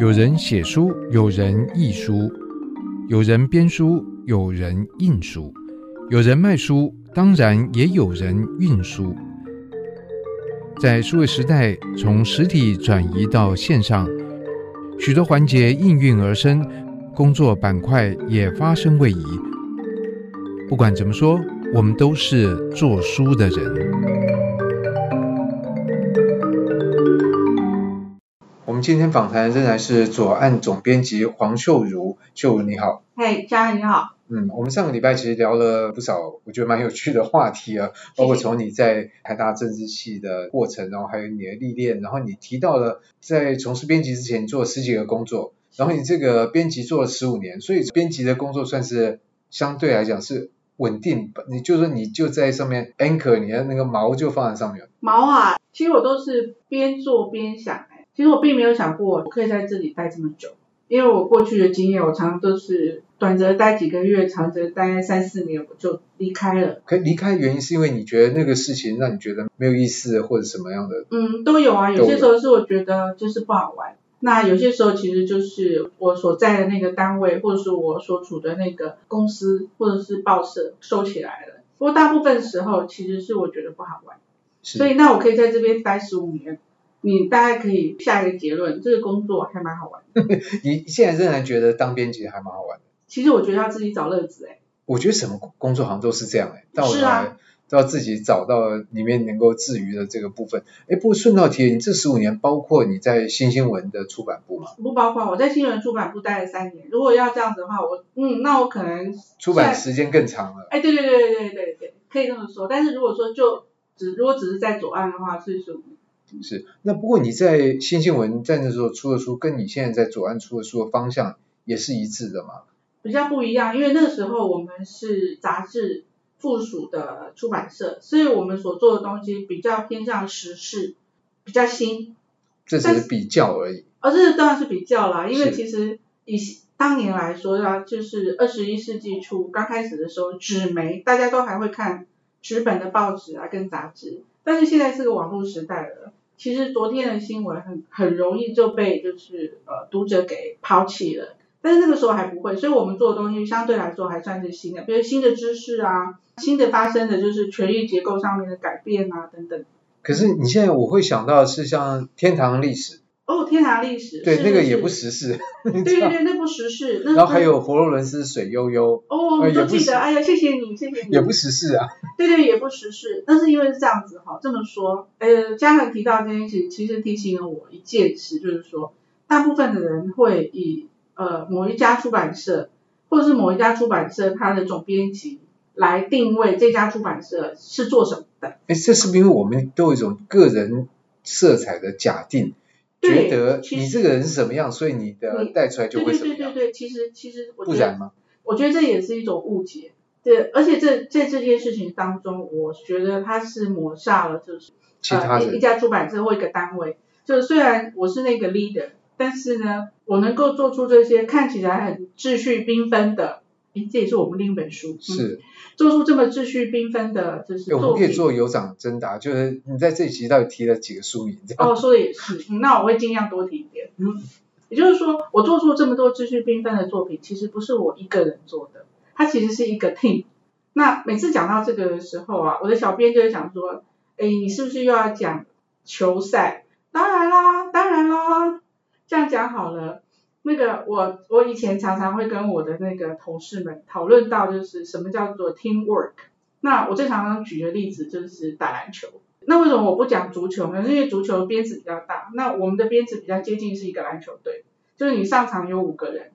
有人写书，有人译书，有人编书，有人印书，有人卖书，当然也有人运输。在数位时代，从实体转移到线上，许多环节应运而生，工作板块也发生位移。不管怎么说，我们都是做书的人。今天访谈仍然是左岸总编辑黄秀如，秀如你好。嘿，嘉恩你好。嗯，我们上个礼拜其实聊了不少，我觉得蛮有趣的话题啊，包括从你在台大政治系的过程，然后还有你的历练，然后你提到了在从事编辑之前你做了十几个工作，然后你这个编辑做了十五年，所以编辑的工作算是相对来讲是稳定，你就说你就在上面 anchor，你的那个锚就放在上面。锚啊，其实我都是边做边想。其实我并没有想过我可以在这里待这么久，因为我过去的经验，我常常都是短则待几个月，长则待三四年我就离开了。可离开原因是因为你觉得那个事情让你觉得没有意思，或者什么样的？嗯，都有啊。有些时候是我觉得就是不好玩，那有些时候其实就是我所在的那个单位，或者是我所处的那个公司，或者是报社收起来了。不过大部分时候其实是我觉得不好玩，所以那我可以在这边待十五年。你大概可以下一个结论，这个工作还蛮好玩的。你现在仍然觉得当编辑还蛮好玩的？其实我觉得要自己找乐子哎。我觉得什么工作好像都是这样哎，到头来都要自己找到里面能够治愈的这个部分。哎，不过顺道提，你这十五年包括你在新新闻的出版部吗？不包括，我在新闻出版部待了三年。如果要这样子的话，我嗯，那我可能 出版时间更长了。哎，对对对对对对对，可以这么说。但是如果说就只如果只是在左岸的话，是十五年。是，那不过你在新新闻在那时候出的书，跟你现在在左岸出的书的方向也是一致的吗？比较不一样，因为那个时候我们是杂志附属的出版社，所以我们所做的东西比较偏向时事，比较新。这只是比较而已。而、哦、这当然是比较啦，因为其实以当年来说啊，就是二十一世纪初刚开始的时候，纸媒大家都还会看纸本的报纸啊跟杂志，但是现在是个网络时代了。其实昨天的新闻很很容易就被就是呃读者给抛弃了，但是那个时候还不会，所以我们做的东西相对来说还算是新的，比如新的知识啊，新的发生的就是权力结构上面的改变啊等等。可是你现在我会想到是像天堂历史。哦，天堂历史，对，那个也不时事。对对对，那不时事。然后还有佛罗伦斯水悠悠。哦，我都记得，哎呀，谢谢你，谢谢你。也不时事啊。对对，也不时事，但是因为是这样子哈，这么说，呃，嘉恒提到这件事，其实提醒了我一件事，就是说，大部分的人会以呃某一家出版社，或者是某一家出版社它的总编辑来定位这家出版社是做什么的。哎，这是不是因为我们都有一种个人色彩的假定？觉得你这个人是什么样，所以你的带出来就会什么样。对对对对，其实其实不然吗？我觉得这也是一种误解。对，而且这在这件事情当中，我觉得它是抹杀了，就是其他的、呃、一家出版社或一个单位。就虽然我是那个 leader，但是呢，我能够做出这些看起来很秩序缤纷的。诶，这也是我们另一本书，是、嗯、做出这么秩序缤纷的，就是我们可以做有奖征答，就是你在这一集到底提了几个书名？哦，说的也是、嗯，那我会尽量多提一点。嗯，也就是说，我做出这么多秩序缤纷的作品，其实不是我一个人做的，它其实是一个 team。那每次讲到这个的时候啊，我的小编就会想说，哎，你是不是又要讲球赛？当然啦，当然啦，这样讲好了。那个我我以前常常会跟我的那个同事们讨论到，就是什么叫做 teamwork。那我最常常举的例子就是打篮球。那为什么我不讲足球呢？因为足球编制比较大，那我们的编制比较接近是一个篮球队，就是你上场有五个人，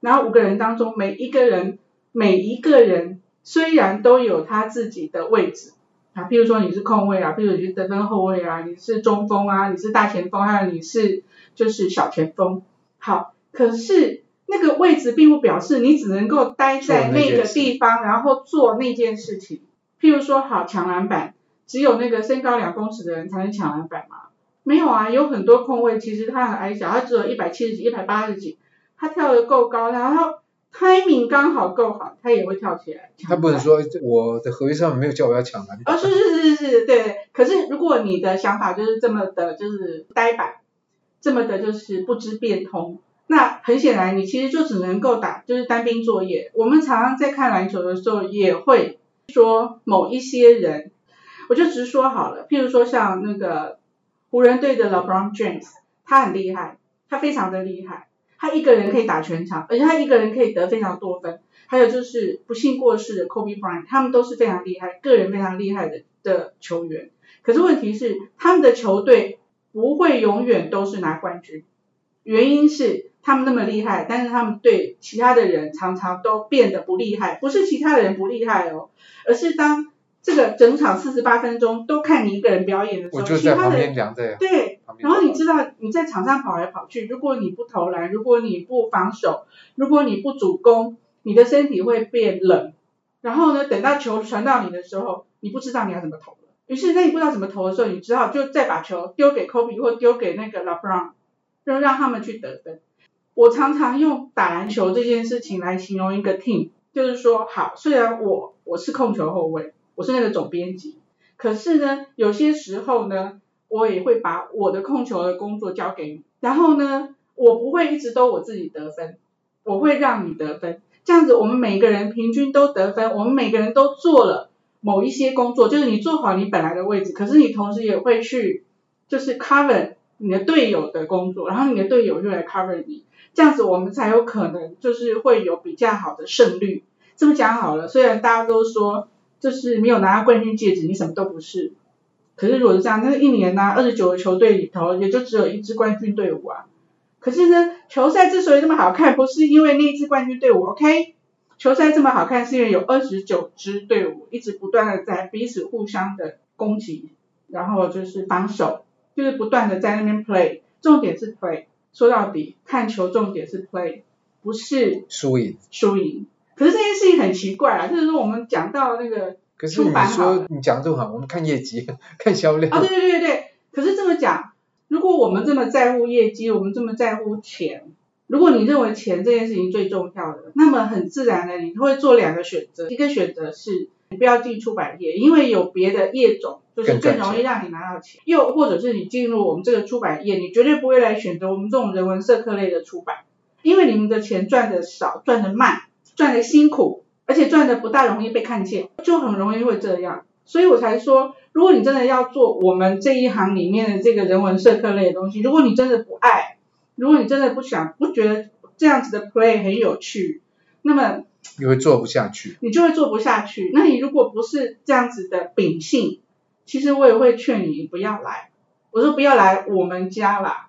然后五个人当中每一个人每一个人虽然都有他自己的位置啊，譬如说你是控卫啊，譬如你是得分后卫啊，你是中锋啊，你是大前锋，还有你是就是小前锋，好。可是那个位置并不表示你只能够待在那个地方，然后做那件事情。譬如说，好抢篮板，只有那个身高两公尺的人才能抢篮板吗？没有啊，有很多空位其实他很矮小，他只有一百七十几、一百八十几，他跳得够高，然后 timing 刚好够好，他也会跳起来。他不能说我的合约上没有叫我要抢篮板。哦，是是是是是，对。可是如果你的想法就是这么的，就是呆板。这么的就是不知变通。那很显然，你其实就只能够打就是单兵作业。我们常常在看篮球的时候，也会说某一些人，我就直说好了，譬如说像那个湖人队的 LeBron James，他很厉害，他非常的厉害，他一个人可以打全场，而且他一个人可以得非常多分。还有就是不幸过世的 Kobe Bryant，他们都是非常厉害，个人非常厉害的的球员。可是问题是，他们的球队不会永远都是拿冠军，原因是。他们那么厉害，但是他们对其他的人常常都变得不厉害，不是其他的人不厉害哦，而是当这个整场四十八分钟都看你一个人表演的时候，我就在旁边讲这样。对，然后你知道你在场上跑来跑去，如果你不投篮，如果你不防守，如果你不主攻，你的身体会变冷。然后呢，等到球传到你的时候，你不知道你要怎么投了。于是，那你不知道怎么投的时候，你只好就再把球丢给 Kobe 或丢给那个 LeBron，就让他们去得分。我常常用打篮球这件事情来形容一个 team，就是说，好，虽然我我是控球后卫，我是那个总编辑，可是呢，有些时候呢，我也会把我的控球的工作交给你，然后呢，我不会一直都我自己得分，我会让你得分，这样子我们每个人平均都得分，我们每个人都做了某一些工作，就是你做好你本来的位置，可是你同时也会去就是 cover 你的队友的工作，然后你的队友就来 cover 你。这样子我们才有可能就是会有比较好的胜率。这么讲好了，虽然大家都说就是没有拿到冠军戒指，你什么都不是。可是如果是这样，那一年呢，二十九个球队里头也就只有一支冠军队伍啊。可是呢，球赛之所以这么好看，不是因为那一支冠军队伍，OK？球赛这么好看是因为有二十九支队伍一直不断的在彼此互相的攻击，然后就是防守，就是不断的在那边 play，重点是 play。说到底，看球重点是 play，不是输赢。输赢。可是这件事情很奇怪啊，就是说我们讲到那个出版好，可是你说你讲这么好，我们看业绩，看销量。啊、哦，对对对对。可是这么讲，如果我们这么在乎业绩，我们这么在乎钱，如果你认为钱这件事情最重要的，那么很自然的你会做两个选择，一个选择是。你不要进出版业，因为有别的业种就是更容易让你拿到钱。又或者是你进入我们这个出版业，你绝对不会来选择我们这种人文社科类的出版，因为你们的钱赚的少，赚的慢，赚的辛苦，而且赚的不大容易被看见，就很容易会这样。所以我才说，如果你真的要做我们这一行里面的这个人文社科类的东西，如果你真的不爱，如果你真的不想，不觉得这样子的 play 很有趣，那么。你会做不下去，你就会做不下去。那你如果不是这样子的秉性，其实我也会劝你不要来。我说不要来我们家啦，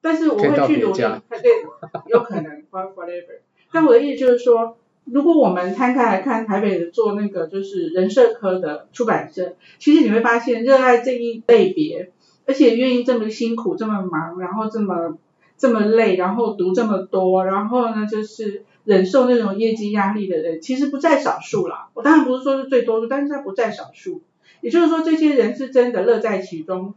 但是我会去努力。对，有可能 whatever。但我的意思就是说，如果我们摊开来看台北的做那个就是人社科的出版社，其实你会发现热爱这一类别，而且愿意这么辛苦、这么忙，然后这么这么累，然后读这么多，然后呢就是。忍受那种业绩压力的人，其实不在少数啦。我当然不是说是最多数，但是他不在少数。也就是说，这些人是真的乐在其中，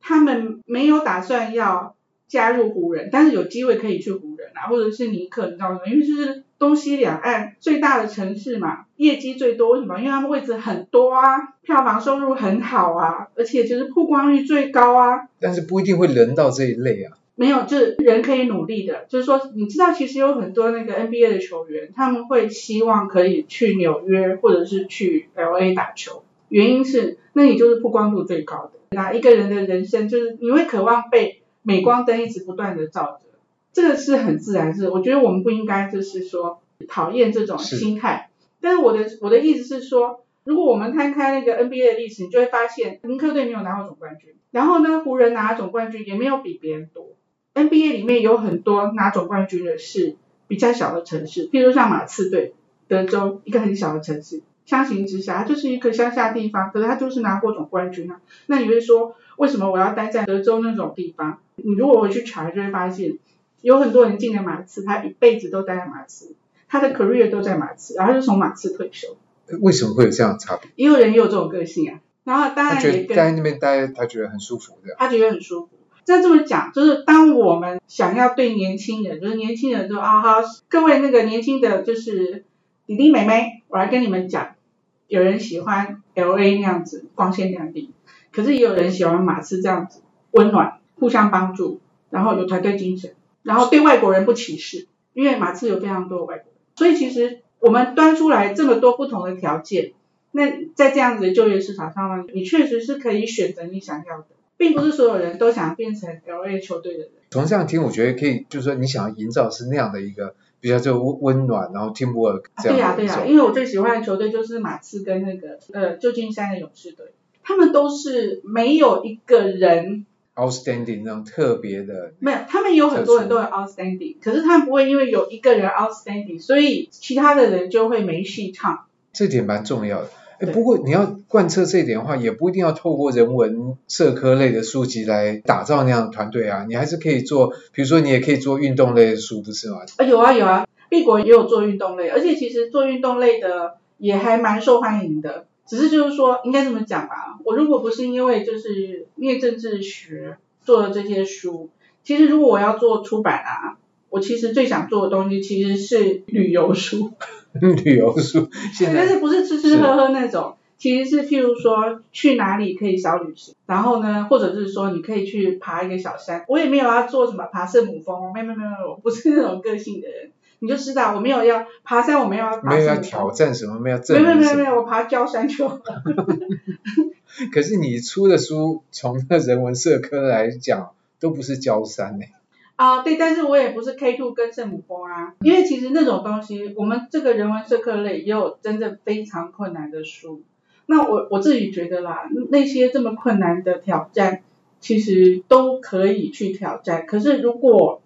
他们没有打算要加入湖人，但是有机会可以去湖人啊，或者是尼克，你知道吗？因为就是东西两岸最大的城市嘛，业绩最多。为什么？因为他们位置很多啊，票房收入很好啊，而且就是曝光率最高啊。但是不一定会轮到这一类啊。没有，就是人可以努力的。就是说，你知道，其实有很多那个 NBA 的球员，他们会希望可以去纽约或者是去 LA 打球。原因是，那你就是曝光度最高的。那一个人的人生，就是你会渴望被镁光灯一直不断的照着。这个是很自然，是我觉得我们不应该就是说讨厌这种心态。是但是我的我的意思是说，如果我们摊开那个 NBA 的历史，你就会发现，尼克队没有拿过总冠军，然后呢，湖人拿了总冠军也没有比别人多。NBA 里面有很多拿总冠军的是比较小的城市，譬如像马刺队，德州一个很小的城市，相形之下，它就是一个乡下地方，可是它就是拿过总冠军啊。那你会说，为什么我要待在德州那种地方？你如果回去查，就会发现有很多人进了马刺，他一辈子都待在马刺，他的 career 都在马刺，然后就从马刺退休。为什么会有这样的差别？也有人也有这种个性啊。然后当然也跟在那边待，他觉得很舒服，这样。他觉得很舒服。再这么讲，就是当我们想要对年轻人，就是年轻人说啊哈，各位那个年轻的，就是弟弟妹妹，我来跟你们讲，有人喜欢 LA 那样子光鲜亮丽，可是也有人喜欢马刺这样子温暖，互相帮助，然后有团队精神，然后对外国人不歧视，因为马刺有非常多外国人，所以其实我们端出来这么多不同的条件，那在这样子的就业市场上呢，你确实是可以选择你想要的，并不是所有人都想变成 LA 球队的人。从这样听，我觉得可以，就是说你想要营造是那样的一个比较就温温暖，然后 teamwork 这样。对呀、啊、对呀、啊，因为我最喜欢的球队就是马刺跟那个呃旧金山的勇士队，他们都是没有一个人 outstanding 那种特别的。没有，他们有很多人都有 outstanding，可是他们不会因为有一个人 outstanding，所以其他的人就会没戏唱。这点蛮重要的。哎，不过你要贯彻这一点的话，也不一定要透过人文社科类的书籍来打造那样的团队啊，你还是可以做，比如说你也可以做运动类的书，不是吗？啊，有啊有啊，毕国也有做运动类，而且其实做运动类的也还蛮受欢迎的。只是就是说，应该这么讲吧，我如果不是因为就是念政治学做了这些书，其实如果我要做出版啊，我其实最想做的东西其实是旅游书。旅游书，现在但是不是吃吃喝喝那种，其实是譬如说去哪里可以小旅行，然后呢，或者是说你可以去爬一个小山，我也没有要做什么爬圣母峰，没有没有没有，我不是那种个性的人，你就知道我没有要爬山，我没有要爬，没有要挑战什么，没有没有没有没有，我爬焦山去了。可是你出的书，从那人文社科来讲，都不是焦山呢。啊，对，但是我也不是 K two 跟圣母峰啊，因为其实那种东西，我们这个人文社科类也有真正非常困难的书。那我我自己觉得啦，那些这么困难的挑战，其实都可以去挑战。可是如果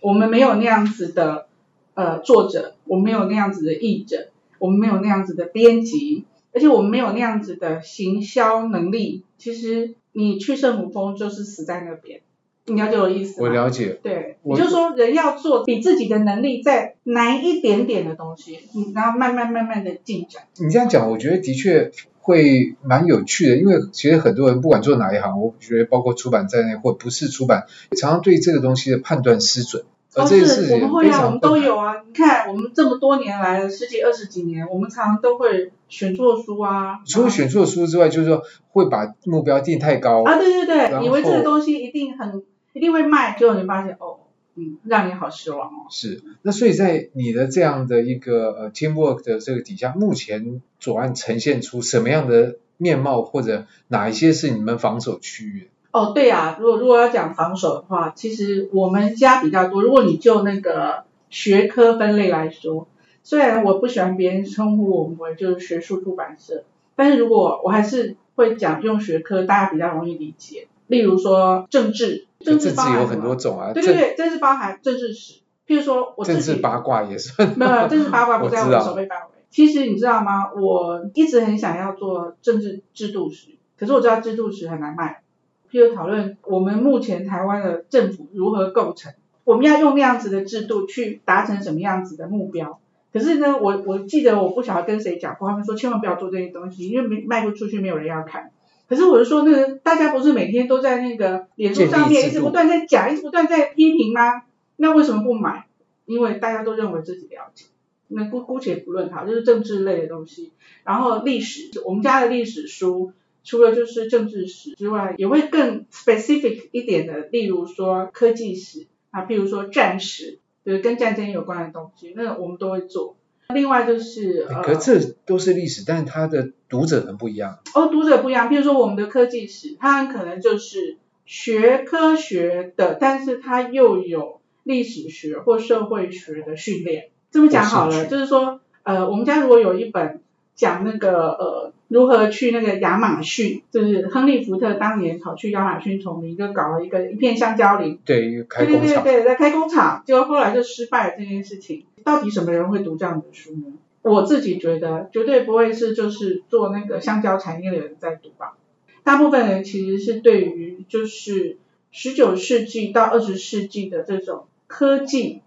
我们没有那样子的呃作者，我们没有那样子的译者，我们没有那样子的编辑，而且我们没有那样子的行销能力，其实你去圣母峰就是死在那边。你了解我的意思吗？我了解。对，也就是说，人要做比自己的能力再难一点点的东西，然后慢慢慢慢的进展。你这样讲，我觉得的确会蛮有趣的，因为其实很多人不管做哪一行，我觉得包括出版在内或不是出版，常常对这个东西的判断失准。而这是我们会啊，我们都有啊。你看，我们这么多年来了，十几二十几年，我们常常都会选错书啊。除了选错书之外，就是说会把目标定太高啊。对对对，以为这个东西一定很。一定会卖，最后你发现哦，嗯，让你好失望哦。是，那所以在你的这样的一个呃 teamwork 的这个底下，目前左岸呈现出什么样的面貌，或者哪一些是你们防守区域？哦，对啊，如果如果要讲防守的话，其实我们家比较多。如果你就那个学科分类来说，虽然我不喜欢别人称呼我们为就是学术出版社，但是如果我还是会讲用学科，大家比较容易理解。例如说政治，政治有很多种啊。对对对，政治包含政治史。譬如说我政治八卦也算。没有，政治八卦 不在我的守备范围。其实你知道吗？我一直很想要做政治制度史，可是我知道制度史很难卖。譬如讨论我们目前台湾的政府如何构成，我们要用那样子的制度去达成什么样子的目标。可是呢，我我记得我不晓得跟谁讲过，他们说千万不要做这些东西，因为没卖不出去，没有人要看。可是我是说，那个大家不是每天都在那个脸书上面一直不断在讲，一直不断在批评吗？那为什么不买？因为大家都认为自己了解。那姑姑且不论它，就是政治类的东西。然后历史，我们家的历史书除了就是政治史之外，也会更 specific 一点的，例如说科技史啊，譬如说战史，就是跟战争有关的东西，那我们都会做。另外就是，呃，可这都是历史，但是它的读者很不一样。哦，读者不一样。譬如说我们的科技史，它很可能就是学科学的，但是它又有历史学或社会学的训练。这么讲好了，就是说，呃，我们家如果有一本讲那个呃如何去那个亚马逊，就是亨利福特当年跑去亚马逊丛林，就搞了一个一片香蕉林，对，开工厂，对对对，在开工厂，结果后来就失败了这件事情。到底什么人会读这样的书呢？我自己觉得绝对不会是就是做那个香蕉产业的人在读吧。大部分人其实是对于就是十九世纪到二十世纪的这种科技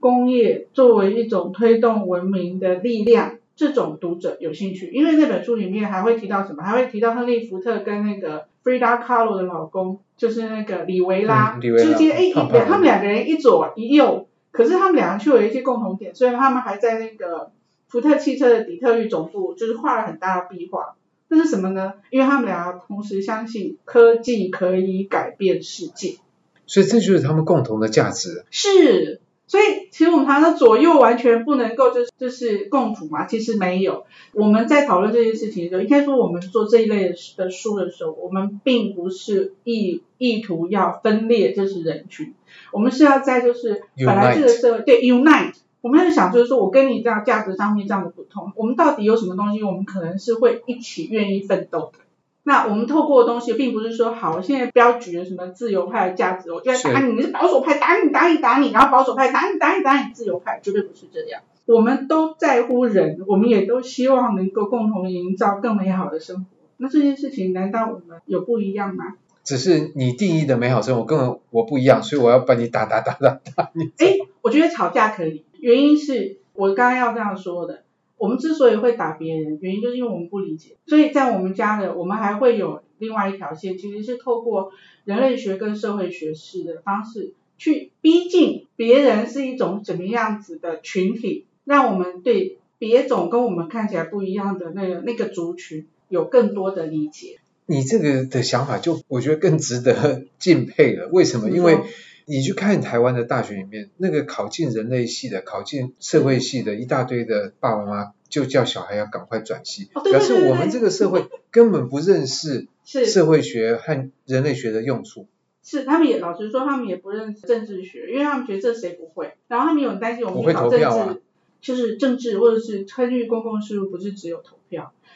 工业作为一种推动文明的力量，这种读者有兴趣。因为那本书里面还会提到什么？还会提到亨利福特跟那个 Frida Kahlo 的老公，就是那个李维拉之间，哎，他们两个人一左一右。可是他们两个却有一些共同点，所以他们还在那个福特汽车的底特律总部，就是画了很大的壁画。那是什么呢？因为他们俩同时相信科技可以改变世界。所以这就是他们共同的价值。是。所以，其实我们谈到左右完全不能够就是就是共处嘛，其实没有。我们在讨论这件事情的时候，应该说我们做这一类的书的时候，我们并不是意意图要分裂就是人群，我们是要在就是本来这个社会.对 unite，我们要想就是说我跟你这样价值上面这样的不同，我们到底有什么东西，我们可能是会一起愿意奋斗的。那我们透过的东西，并不是说好，现在标举了什么自由派的价值，我就在打你，你是保守派，打你打你打你，然后保守派打你打你打你，自由派绝对不是这样。我们都在乎人，我们也都希望能够共同营造更美好的生活。那这件事情难道我们有不一样吗？只是你定义的美好生活跟我不一样，所以我要把你打打打打打你。哎，我觉得吵架可以，原因是我刚刚要这样说的。我们之所以会打别人，原因就是因为我们不理解。所以在我们家的，我们还会有另外一条线，其实是透过人类学跟社会学式的方式，去逼近别人是一种怎么样子的群体，让我们对别种跟我们看起来不一样的那个那个族群有更多的理解。你这个的想法，就我觉得更值得 敬佩了。为什么？因为你去看台湾的大学里面，那个考进人类系的、考进社会系的一大堆的爸爸妈妈，就叫小孩要赶快转系，表示我们这个社会根本不认识社会学和人类学的用处。是，他们也老实说，他们也不认识政治学，因为他们觉得这谁不会。然后他们有很担心我们考政治，啊、就是政治或者是参与公共事务，不是只有投票。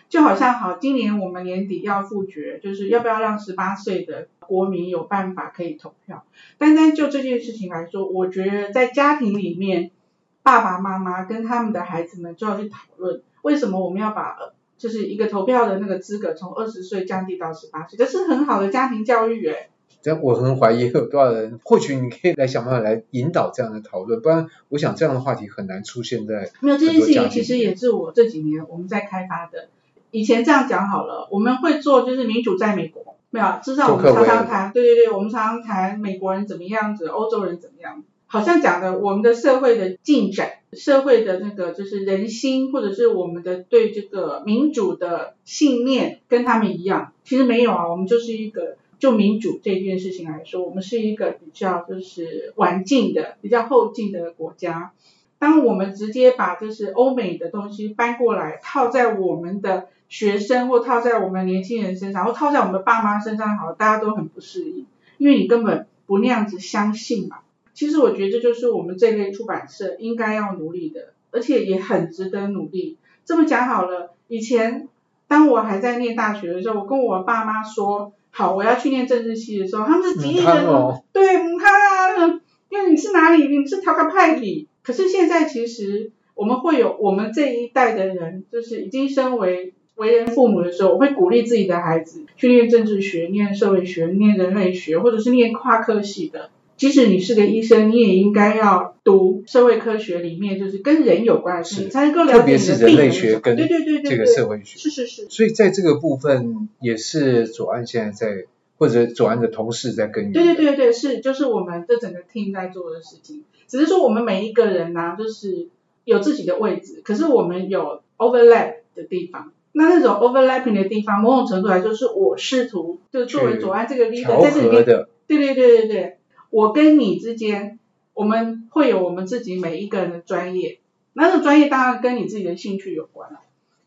就好像好，今年我们年底要复决，就是要不要让十八岁的国民有办法可以投票。单单就这件事情来说，我觉得在家庭里面，爸爸妈妈跟他们的孩子们就要去讨论，为什么我们要把就是一个投票的那个资格从二十岁降低到十八岁，这是很好的家庭教育诶。但我很怀疑有多少人，或许你可以来想办法来引导这样的讨论，不然我想这样的话题很难出现在。没有，这件事情其实也是我这几年我们在开发的。以前这样讲好了，我们会做就是民主在美国，没有，至少我们常常谈，对对对，我们常常谈美国人怎么样子，欧洲人怎么样，好像讲的我们的社会的进展，社会的那个就是人心，或者是我们的对这个民主的信念跟他们一样，其实没有啊，我们就是一个就民主这件事情来说，我们是一个比较就是晚进的、比较后进的国家。当我们直接把就是欧美的东西搬过来套在我们的学生或套在我们年轻人身上，或套在我们的爸妈身上，好，大家都很不适应，因为你根本不那样子相信嘛。其实我觉得这就是我们这类出版社应该要努力的，而且也很值得努力。这么讲好了，以前当我还在念大学的时候，我跟我爸妈说，好，我要去念政治系的时候，他们是极力的，哦、对，他啊，因为你是哪里？你是调个派系。可是现在其实我们会有我们这一代的人，就是已经身为。为人父母的时候，我会鼓励自己的孩子去念政治学、念社会学、念人类学，或者是念跨科系的。即使你是个医生，你也应该要读社会科学里面就是跟人有关的事情，才能够了解。特别是人类学跟对对对对这个社会学。是是是。所以在这个部分，也是左岸现在在，或者左岸的同事在跟。对对对对，是就是我们这整个 team 在做的事情。只是说我们每一个人呢、啊，就是有自己的位置，可是我们有 overlap 的地方。那那种 overlapping 的地方，某种程度来说是我试图，就作为左岸这个 leader 在这里面，对对对对对，我跟你之间，我们会有我们自己每一个人的专业，那种专业当然跟你自己的兴趣有关了。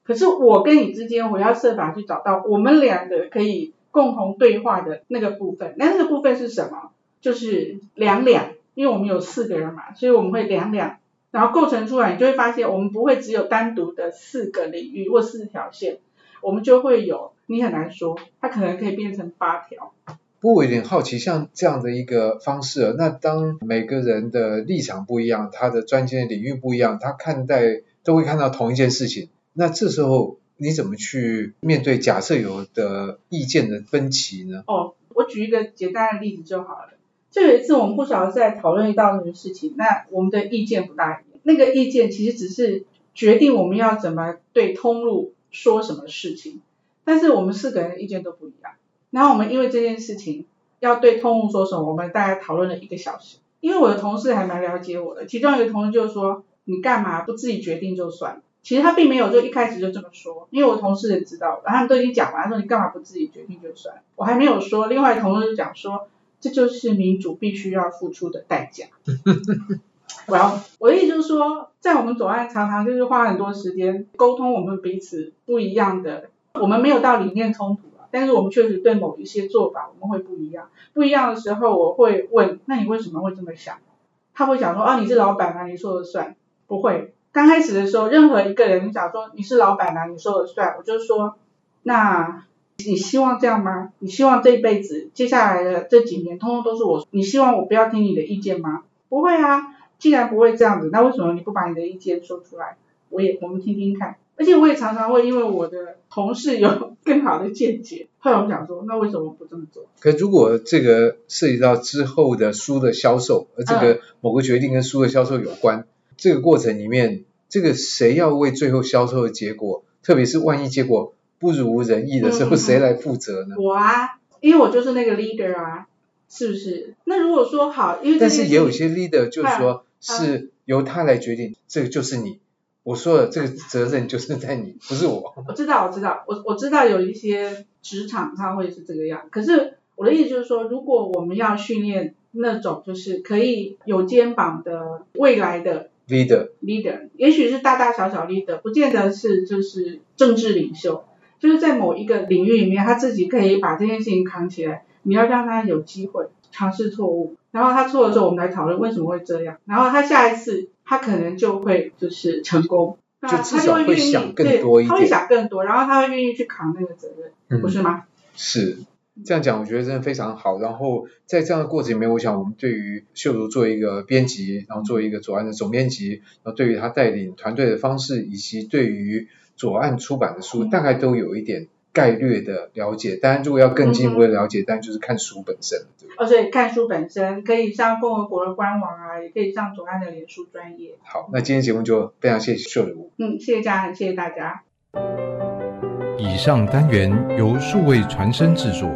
可是我跟你之间，我要设法去找到我们两个可以共同对话的那个部分。那那个部分是什么？就是两两，因为我们有四个人嘛，所以我们会两两。然后构成出来，你就会发现，我们不会只有单独的四个领域或四条线，我们就会有，你很难说，它可能可以变成八条。不过我有点好奇，像这样的一个方式，那当每个人的立场不一样，他的专精的领域不一样，他看待都会看到同一件事情，那这时候你怎么去面对假设有的意见的分歧呢？哦，我举一个简单的例子就好了。就有一次，我们不晓得在讨论一道什么事情，那我们的意见不大一样。那个意见其实只是决定我们要怎么对通路说什么事情，但是我们四个人的意见都不一样。然后我们因为这件事情要对通路说什么，我们大概讨论了一个小时。因为我的同事还蛮了解我的，其中一个同事就说：“你干嘛不自己决定就算了？”其实他并没有就一开始就这么说，因为我同事也知道，然后他们都已经讲完，他说：“你干嘛不自己决定就算？”我还没有说，另外同事就讲说。这就是民主必须要付出的代价。我要我的意思就是说，在我们左岸常常就是花很多时间沟通我们彼此不一样的，我们没有到理念冲突啊，但是我们确实对某一些做法我们会不一样。不一样的时候，我会问，那你为什么会这么想？他会想说，啊，你是老板啊，你说了算。不会，刚开始的时候，任何一个人你讲说你是老板啊，你说了算，我就说，那你希望这样吗？你希望这一辈子接下来的这几年，通通都是我？你希望我不要听你的意见吗？不会啊。既然不会这样子，那为什么你不把你的意见说出来？我也我们听听看。而且我也常常会因为我的同事有更好的见解，后来我想说，那为什么不这么做？可如果这个涉及到之后的书的销售，而这个某个决定跟书的销售有关，嗯、这个过程里面，这个谁要为最后销售的结果，特别是万一结果不如人意的时候，嗯、谁来负责呢？我啊，因为我就是那个 leader 啊，是不是？那如果说好，因为但是也有些 leader 就是说。是由他来决定，这个就是你。我说的这个责任就是在你，不是我。我知道，我知道，我我知道有一些职场上会是这个样。可是我的意思就是说，如果我们要训练那种就是可以有肩膀的未来的 leader leader，也许是大大小小 leader，不见得是就是政治领袖，就是在某一个领域里面，他自己可以把这件事情扛起来。你要让他有机会尝试错误。然后他错了之后，我们来讨论为什么会这样。然后他下一次，他可能就会就是成功，就至少会想更多一点。他会想更多，然后他会愿意去扛那个责任，嗯、不是吗？是这样讲，我觉得真的非常好。然后在这样的过程里面，我想我们对于秀如做一个编辑，然后做一个左岸的总编辑，然后对于他带领团队的方式，以及对于左岸出版的书，嗯、大概都有一点。概略的了解，当然如果要更进一步的了解，当然、嗯、就是看书本身，对吧？哦，所以看书本身可以上共和国的官网啊，也可以上左岸的脸书专业。好，那今天节目就非常谢谢秀如。嗯，谢谢嘉恒，谢谢大家。以上单元由数位传声制作。